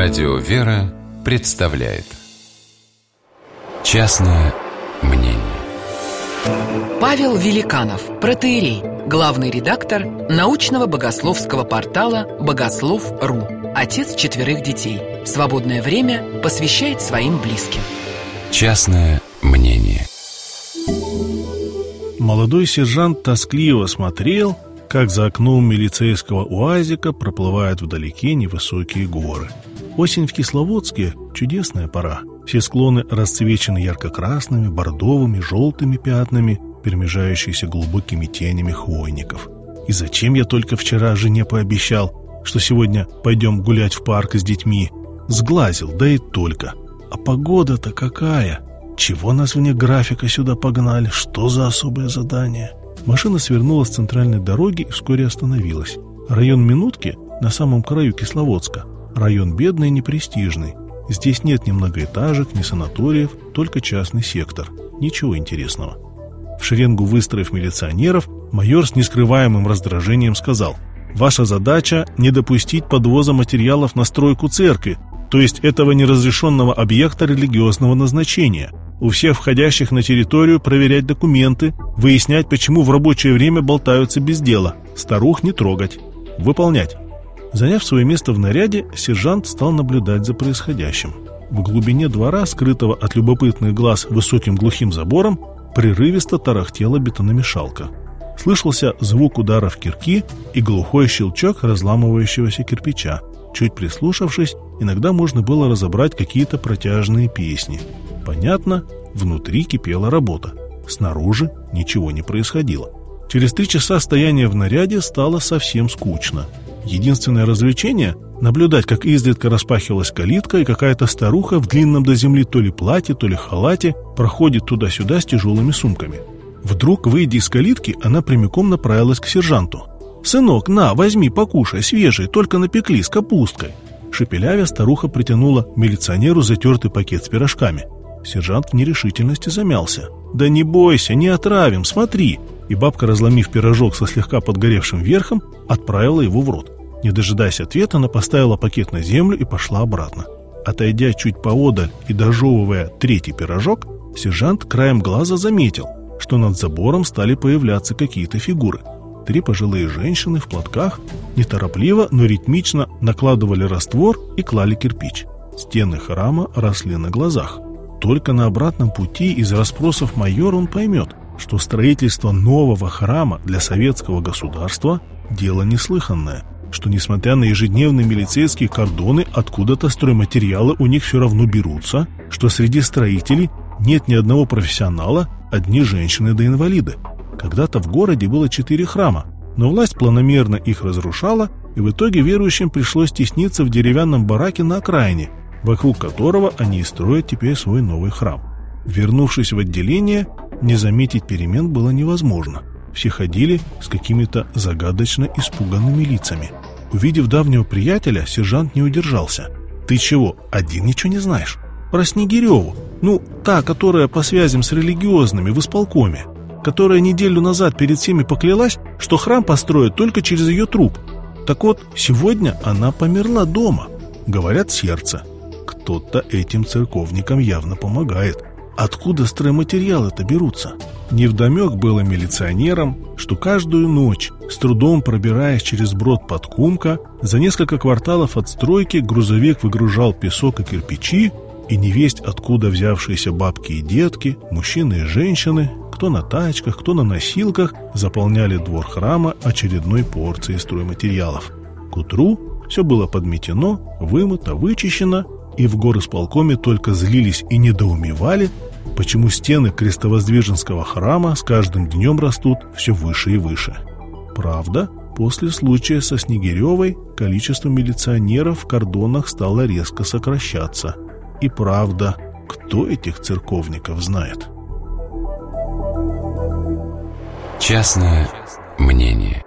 Радио «Вера» представляет Частное мнение Павел Великанов, протеерей, главный редактор научного богословского портала «Богослов.ру», отец четверых детей. Свободное время посвящает своим близким. Частное мнение Молодой сержант тоскливо смотрел, как за окном милицейского уазика проплывают вдалеке невысокие горы. Осень в Кисловодске – чудесная пора. Все склоны расцвечены ярко-красными, бордовыми, желтыми пятнами, перемежающиеся глубокими тенями хвойников. И зачем я только вчера жене пообещал, что сегодня пойдем гулять в парк с детьми? Сглазил, да и только. А погода-то какая! Чего нас вне графика сюда погнали? Что за особое задание? Машина свернула с центральной дороги и вскоре остановилась. Район Минутки на самом краю Кисловодска. Район бедный и непрестижный. Здесь нет ни многоэтажек, ни санаториев, только частный сектор. Ничего интересного. В шеренгу выстроив милиционеров, майор с нескрываемым раздражением сказал «Ваша задача – не допустить подвоза материалов на стройку церкви, то есть этого неразрешенного объекта религиозного назначения – у всех входящих на территорию проверять документы, выяснять, почему в рабочее время болтаются без дела, старух не трогать, выполнять. Заняв свое место в наряде, сержант стал наблюдать за происходящим. В глубине двора, скрытого от любопытных глаз высоким глухим забором, прерывисто тарахтела бетономешалка. Слышался звук ударов кирки и глухой щелчок разламывающегося кирпича. Чуть прислушавшись, иногда можно было разобрать какие-то протяжные песни. Понятно, внутри кипела работа. Снаружи ничего не происходило. Через три часа стояния в наряде стало совсем скучно. Единственное развлечение – наблюдать, как изредка распахивалась калитка, и какая-то старуха в длинном до земли то ли платье, то ли халате проходит туда-сюда с тяжелыми сумками. Вдруг, выйдя из калитки, она прямиком направилась к сержанту. «Сынок, на, возьми, покушай, свежий, только напекли, с капусткой». Шепелявя старуха притянула милиционеру затертый пакет с пирожками – Сержант в нерешительности замялся. «Да не бойся, не отравим, смотри!» И бабка, разломив пирожок со слегка подгоревшим верхом, отправила его в рот. Не дожидаясь ответа, она поставила пакет на землю и пошла обратно. Отойдя чуть поодаль и дожевывая третий пирожок, сержант краем глаза заметил, что над забором стали появляться какие-то фигуры. Три пожилые женщины в платках неторопливо, но ритмично накладывали раствор и клали кирпич. Стены храма росли на глазах. Только на обратном пути из расспросов майора он поймет, что строительство нового храма для советского государства – дело неслыханное, что несмотря на ежедневные милицейские кордоны, откуда-то стройматериалы у них все равно берутся, что среди строителей нет ни одного профессионала, одни женщины да инвалиды. Когда-то в городе было четыре храма, но власть планомерно их разрушала, и в итоге верующим пришлось тесниться в деревянном бараке на окраине, вокруг которого они и строят теперь свой новый храм. Вернувшись в отделение, не заметить перемен было невозможно. Все ходили с какими-то загадочно испуганными лицами. Увидев давнего приятеля, сержант не удержался. «Ты чего, один ничего не знаешь?» «Про Снегиреву. Ну, та, которая по связям с религиозными в исполкоме. Которая неделю назад перед всеми поклялась, что храм построят только через ее труп. Так вот, сегодня она померла дома. Говорят, сердце кто-то этим церковникам явно помогает. Откуда стройматериалы-то берутся? Невдомек было милиционерам, что каждую ночь, с трудом пробираясь через брод под Кумка, за несколько кварталов от стройки грузовик выгружал песок и кирпичи, и невесть откуда взявшиеся бабки и детки, мужчины и женщины, кто на тачках, кто на носилках, заполняли двор храма очередной порцией стройматериалов. К утру все было подметено, вымыто, вычищено, и в горосполкоме только злились и недоумевали, почему стены крестовоздвиженского храма с каждым днем растут все выше и выше. Правда, после случая со Снегиревой количество милиционеров в кордонах стало резко сокращаться. И правда, кто этих церковников знает? Частное мнение